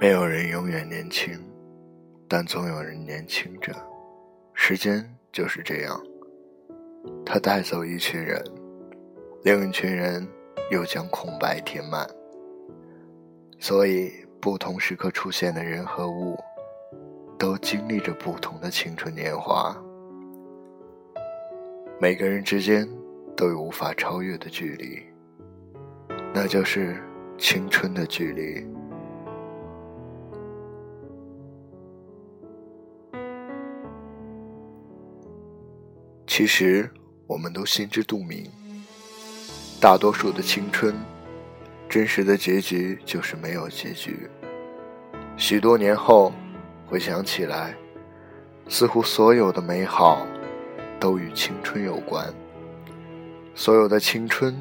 没有人永远年轻，但总有人年轻着。时间就是这样，它带走一群人，另一群人又将空白填满。所以，不同时刻出现的人和物，都经历着不同的青春年华。每个人之间都有无法超越的距离，那就是青春的距离。其实，我们都心知肚明，大多数的青春，真实的结局就是没有结局。许多年后，回想起来，似乎所有的美好，都与青春有关。所有的青春，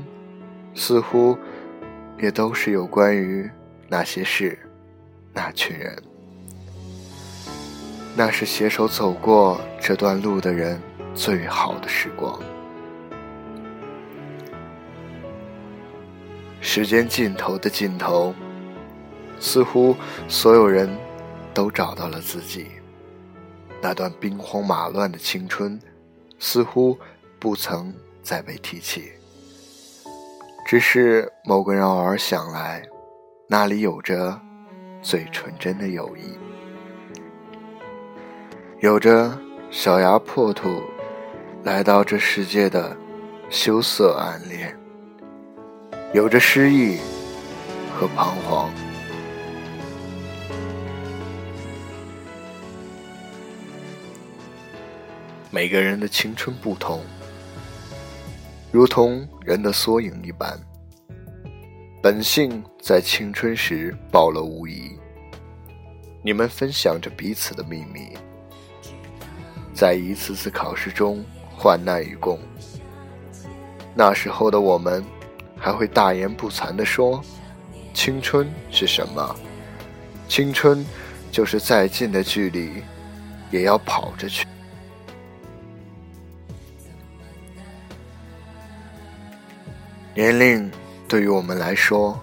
似乎，也都是有关于那些事，那群人，那是携手走过这段路的人。最好的时光，时间尽头的尽头，似乎所有人都找到了自己。那段兵荒马乱的青春，似乎不曾再被提起。只是某个人偶尔想来，那里有着最纯真的友谊，有着小牙破土。来到这世界的羞涩暗恋，有着失意和彷徨。每个人的青春不同，如同人的缩影一般，本性在青春时暴露无遗。你们分享着彼此的秘密，在一次次考试中。患难与共。那时候的我们，还会大言不惭地说：“青春是什么？青春就是再近的距离，也要跑着去。”年龄对于我们来说，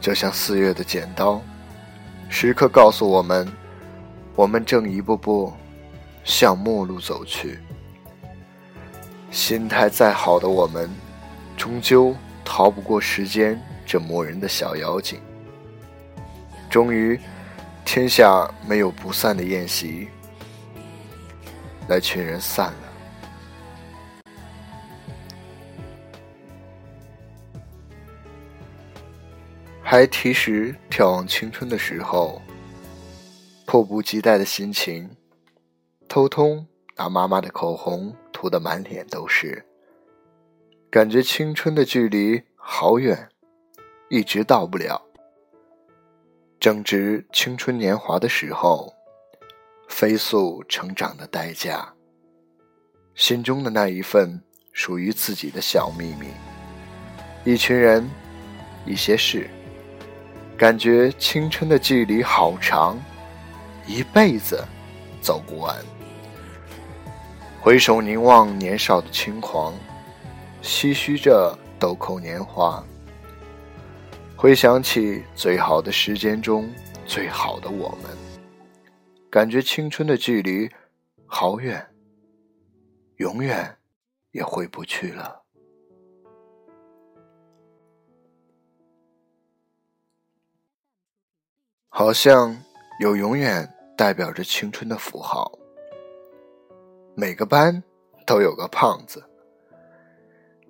就像四月的剪刀，时刻告诉我们，我们正一步步向末路走去。心态再好的我们，终究逃不过时间这磨人的小妖精。终于，天下没有不散的宴席，那群人散了。还提时眺望青春的时候，迫不及待的心情，偷偷拿妈妈的口红。涂得满脸都是，感觉青春的距离好远，一直到不了。正值青春年华的时候，飞速成长的代价，心中的那一份属于自己的小秘密，一群人，一些事，感觉青春的距离好长，一辈子走不完。回首凝望年少的轻狂，唏嘘着豆蔻年华。回想起最好的时间中最好的我们，感觉青春的距离好远，永远也回不去了。好像有永远代表着青春的符号。每个班都有个胖子，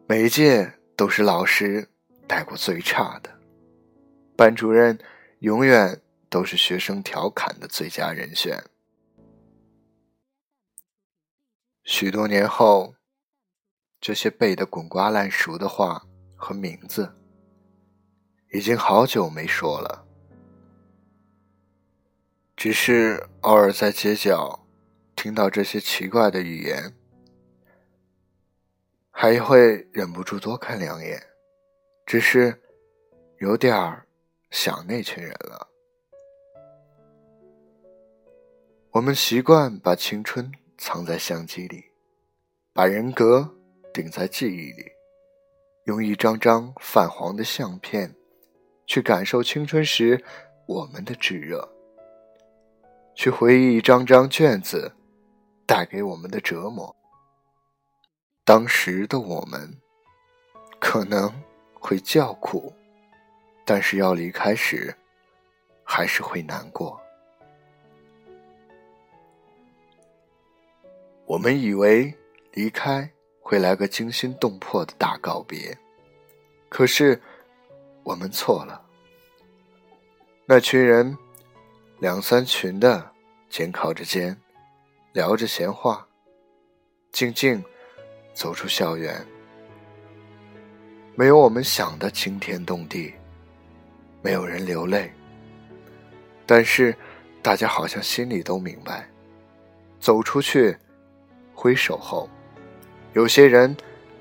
每一届都是老师带过最差的，班主任永远都是学生调侃的最佳人选。许多年后，这些背得滚瓜烂熟的话和名字，已经好久没说了，只是偶尔在街角。听到这些奇怪的语言，还会忍不住多看两眼，只是有点儿想那群人了。我们习惯把青春藏在相机里，把人格顶在记忆里，用一张张泛黄的相片，去感受青春时我们的炙热，去回忆一张张卷子带给我们的折磨。当时的我们可能会叫苦，但是要离开时，还是会难过。我们以为离开会来个惊心动魄的大告别，可是我们错了。那群人两三群的肩靠着肩，聊着闲话，静静走出校园。没有我们想的惊天动地，没有人流泪，但是大家好像心里都明白，走出去。挥手后，有些人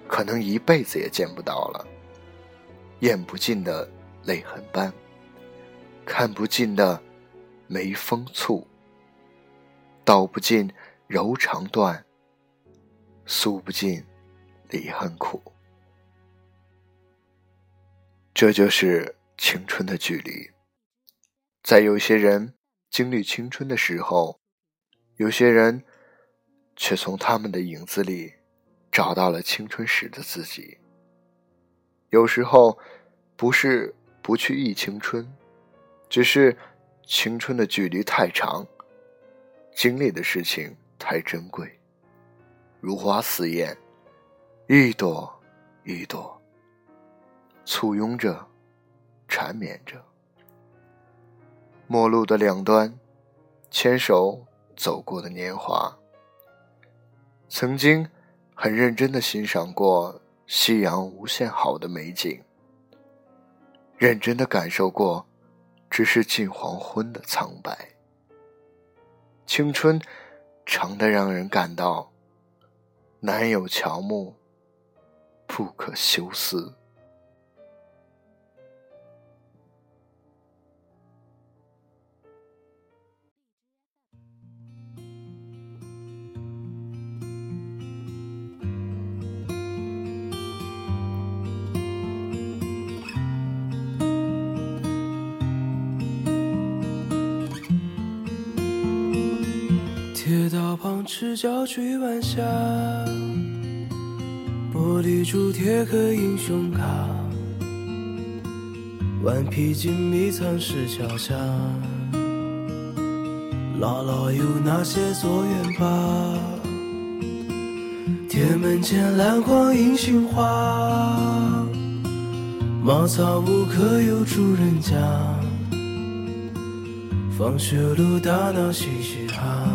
可能一辈子也见不到了。咽不尽的泪痕斑，看不尽的眉峰蹙，道不尽柔肠断，诉不尽离恨苦。这就是青春的距离。在有些人经历青春的时候，有些人。却从他们的影子里找到了青春时的自己。有时候，不是不去忆青春，只是青春的距离太长，经历的事情太珍贵，如花似艳，一朵一朵，簇拥着，缠绵着。陌路的两端，牵手走过的年华。曾经很认真的欣赏过夕阳无限好的美景，认真的感受过只是近黄昏的苍白。青春长的让人感到难有乔木，不可休思。赤脚追晚霞，玻璃珠贴刻英雄卡，顽皮筋迷藏石桥下，姥姥有那些作业吧？铁门前篮筐银杏花，茅草屋可有住人家？放学路打闹嘻嘻哈。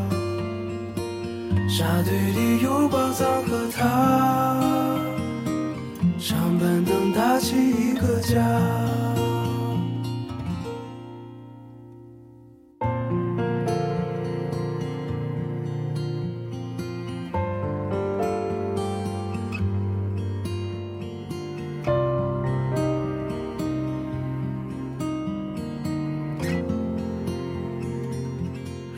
沙堆里有宝藏和他，长板凳搭起一个家。